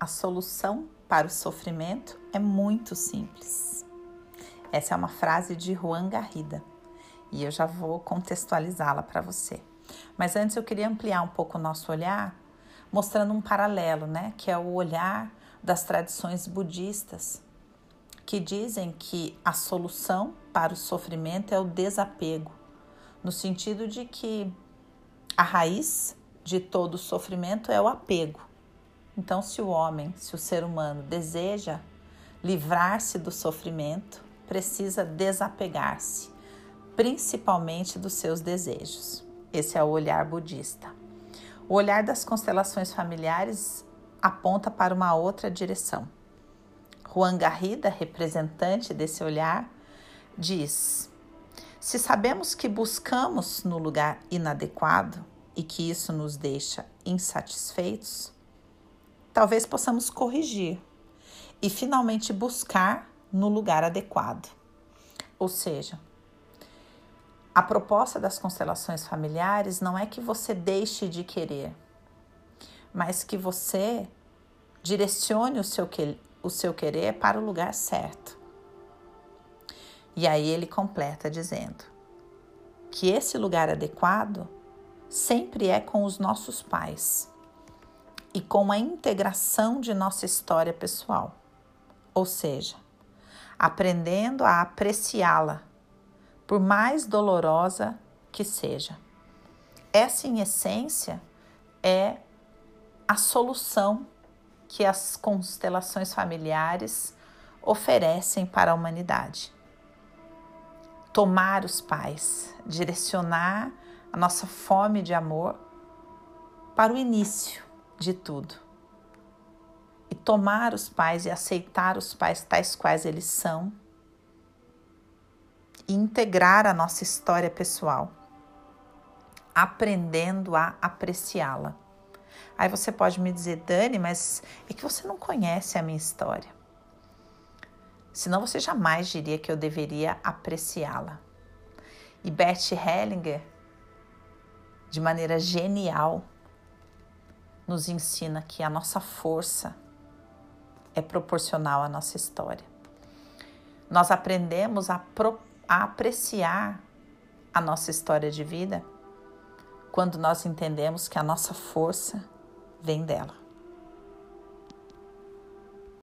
a solução para o sofrimento é muito simples. Essa é uma frase de Juan Garrida e eu já vou contextualizá-la para você. Mas antes eu queria ampliar um pouco o nosso olhar, mostrando um paralelo, né, que é o olhar das tradições budistas, que dizem que a solução para o sofrimento é o desapego, no sentido de que a raiz de todo o sofrimento é o apego. Então, se o homem, se o ser humano deseja livrar-se do sofrimento, precisa desapegar-se, principalmente dos seus desejos. Esse é o olhar budista. O olhar das constelações familiares aponta para uma outra direção. Juan Garrida, representante desse olhar, diz: se sabemos que buscamos no lugar inadequado e que isso nos deixa insatisfeitos, talvez possamos corrigir e finalmente buscar no lugar adequado. Ou seja, a proposta das constelações familiares não é que você deixe de querer, mas que você direcione o seu, que, o seu querer para o lugar certo. E aí ele completa dizendo que esse lugar adequado sempre é com os nossos pais e com a integração de nossa história pessoal, ou seja, aprendendo a apreciá-la por mais dolorosa que seja. Essa, em essência, é a solução que as constelações familiares oferecem para a humanidade. Tomar os pais, direcionar a nossa fome de amor para o início de tudo. E tomar os pais e aceitar os pais tais quais eles são e integrar a nossa história pessoal, aprendendo a apreciá-la. Aí você pode me dizer, Dani, mas é que você não conhece a minha história. Senão você jamais diria que eu deveria apreciá-la. E Bert Hellinger, de maneira genial, nos ensina que a nossa força é proporcional à nossa história. Nós aprendemos a propor a apreciar a nossa história de vida quando nós entendemos que a nossa força vem dela.